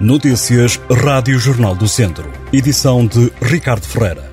Notícias Rádio Jornal do Centro. Edição de Ricardo Ferreira.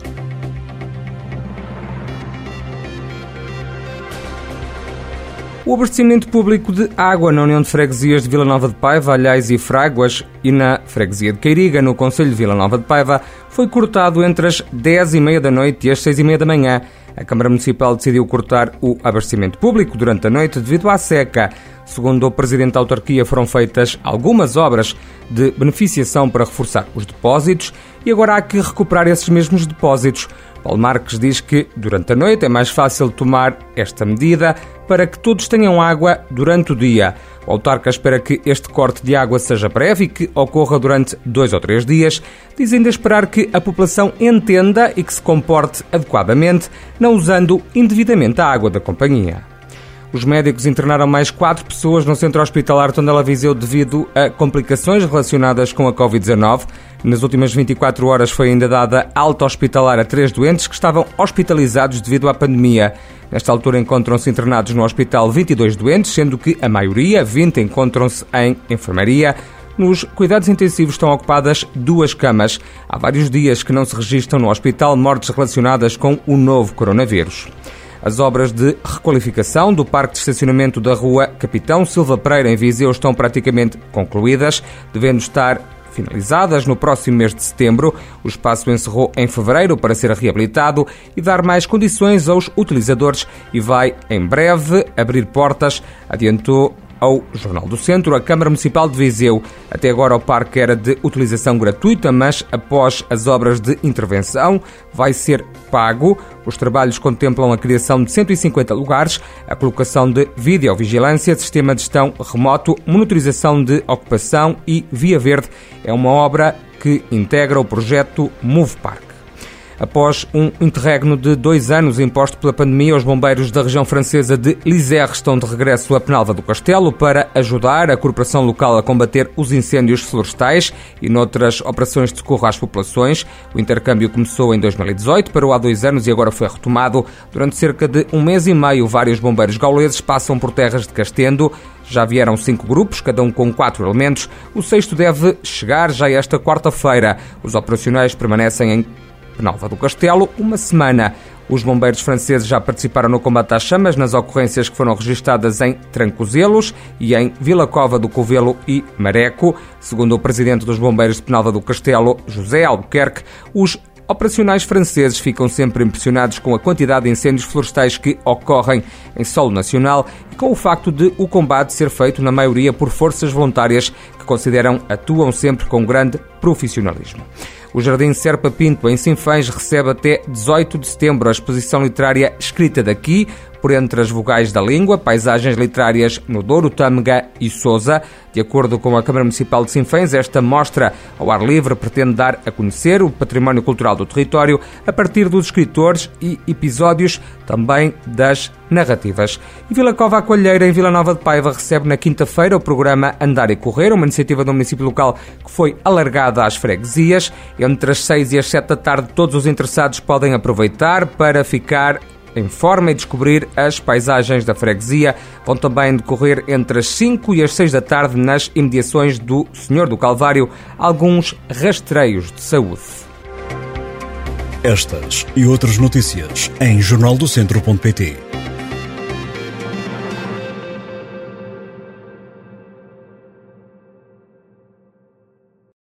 O abastecimento público de água na União de Freguesias de Vila Nova de Paiva, Alhais e Fráguas e na Freguesia de Queiriga, no Conselho de Vila Nova de Paiva, foi cortado entre as 10 e meia da noite e as 6 e meia da manhã. A Câmara Municipal decidiu cortar o abastecimento público durante a noite devido à seca. Segundo o Presidente da Autarquia, foram feitas algumas obras de beneficiação para reforçar os depósitos e agora há que recuperar esses mesmos depósitos. Paulo Marques diz que, durante a noite, é mais fácil tomar esta medida para que todos tenham água durante o dia. O autarca espera que este corte de água seja breve e que ocorra durante dois ou três dias, dizendo esperar que a população entenda e que se comporte adequadamente, não usando indevidamente a água da companhia. Os médicos internaram mais quatro pessoas no centro hospitalar Tondela Viseu devido a complicações relacionadas com a Covid-19. Nas últimas 24 horas foi ainda dada alta hospitalar a três doentes que estavam hospitalizados devido à pandemia. Nesta altura encontram-se internados no hospital 22 doentes, sendo que a maioria, 20, encontram-se em enfermaria. Nos cuidados intensivos estão ocupadas duas camas. Há vários dias que não se registram no hospital mortes relacionadas com o novo coronavírus. As obras de requalificação do parque de estacionamento da rua Capitão Silva Pereira, em Viseu, estão praticamente concluídas, devendo estar finalizadas no próximo mês de setembro. O espaço encerrou em fevereiro para ser reabilitado e dar mais condições aos utilizadores e vai, em breve, abrir portas, adiantou ao Jornal do Centro, a Câmara Municipal de Viseu. Até agora o parque era de utilização gratuita, mas após as obras de intervenção vai ser pago. Os trabalhos contemplam a criação de 150 lugares, a colocação de videovigilância, sistema de gestão remoto, monitorização de ocupação e via verde. É uma obra que integra o projeto Move Park. Após um interregno de dois anos imposto pela pandemia, os bombeiros da região francesa de Lisière estão de regresso a Penalva do Castelo para ajudar a corporação local a combater os incêndios florestais e noutras operações de socorro às populações. O intercâmbio começou em 2018, parou há dois anos e agora foi retomado. Durante cerca de um mês e meio, vários bombeiros gauleses passam por terras de Castendo. Já vieram cinco grupos, cada um com quatro elementos. O sexto deve chegar já esta quarta-feira. Os operacionais permanecem em Penalva do Castelo, uma semana. Os bombeiros franceses já participaram no combate às chamas nas ocorrências que foram registadas em Trancozelos e em Vila Cova do Covelo e Mareco. Segundo o presidente dos bombeiros de Penalva do Castelo, José Albuquerque, os operacionais franceses ficam sempre impressionados com a quantidade de incêndios florestais que ocorrem em solo nacional e com o facto de o combate ser feito, na maioria, por forças voluntárias que consideram atuam sempre com grande profissionalismo. O Jardim Serpa Pinto, em Sinfãs, recebe até 18 de setembro a exposição literária Escrita daqui, por entre as vogais da língua, paisagens literárias no Douro, Tâmega e Sousa. De acordo com a Câmara Municipal de Sinfãs, esta mostra ao ar livre pretende dar a conhecer o património cultural do território a partir dos escritores e episódios também das narrativas. E Vila Cova Coalheira, em Vila Nova de Paiva, recebe na quinta-feira o programa Andar e Correr, uma iniciativa do município local que foi alargada às freguesias. Entre as seis e as sete da tarde, todos os interessados podem aproveitar para ficar em forma e descobrir as paisagens da freguesia. Vão também decorrer entre as 5 e as 6 da tarde nas imediações do Senhor do Calvário alguns rastreios de saúde. Estas e outras notícias em jornaldocentro.pt.